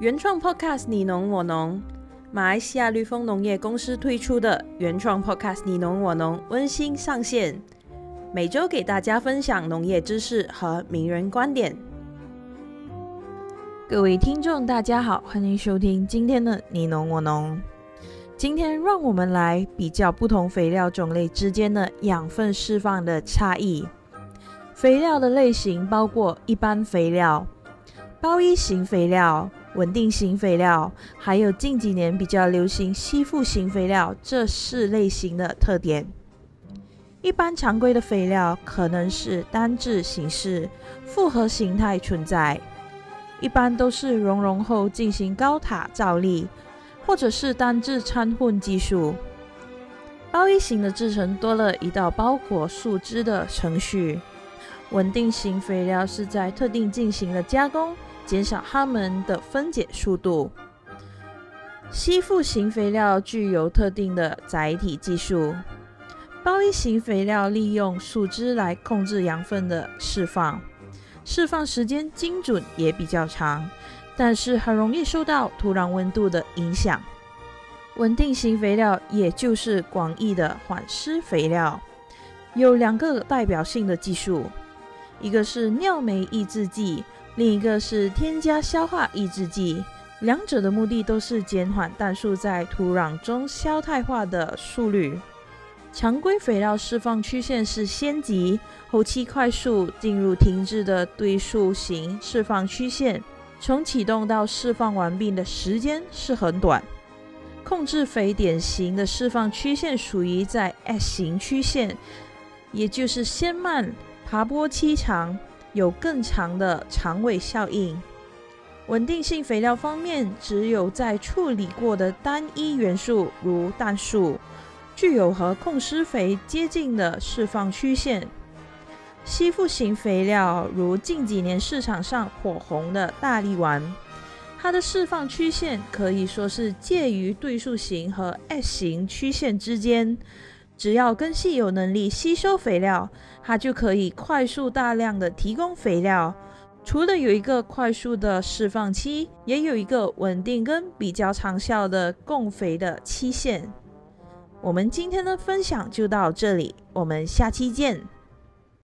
原创 Podcast 你侬我侬，马来西亚绿丰农业公司推出的原创 Podcast 你侬我侬温馨上线，每周给大家分享农业知识和名人观点。各位听众，大家好，欢迎收听今天的你侬我侬。今天让我们来比较不同肥料种类之间的养分释放的差异。肥料的类型包括一般肥料、包衣型肥料。稳定型肥料，还有近几年比较流行吸附型肥料，这四类型的特点。一般常规的肥料可能是单质形式、复合形态存在，一般都是熔融后进行高塔造粒，或者是单质掺混技术。包衣型的制成多了一道包裹树脂的程序。稳定型肥料是在特定进行了加工。减少它们的分解速度。吸附型肥料具有特定的载体技术。包衣型肥料利用树枝来控制养分的释放，释放时间精准也比较长，但是很容易受到土壤温度的影响。稳定型肥料也就是广义的缓释肥料，有两个代表性的技术，一个是尿酶抑制剂。另一个是添加消化抑制剂，两者的目的都是减缓氮素在土壤中消态化的速率。常规肥料释放曲线是先急，后期快速进入停滞的对数型释放曲线，从启动到释放完毕的时间是很短。控制肥典型的释放曲线属于在 S 型曲线，也就是先慢，爬坡期长。有更长的长尾效应。稳定性肥料方面，只有在处理过的单一元素，如氮素，具有和控施肥接近的释放曲线。吸附型肥料，如近几年市场上火红的大力丸，它的释放曲线可以说是介于对数型和 S 型曲线之间。只要根系有能力吸收肥料，它就可以快速大量的提供肥料。除了有一个快速的释放期，也有一个稳定跟比较长效的供肥的期限。我们今天的分享就到这里，我们下期见。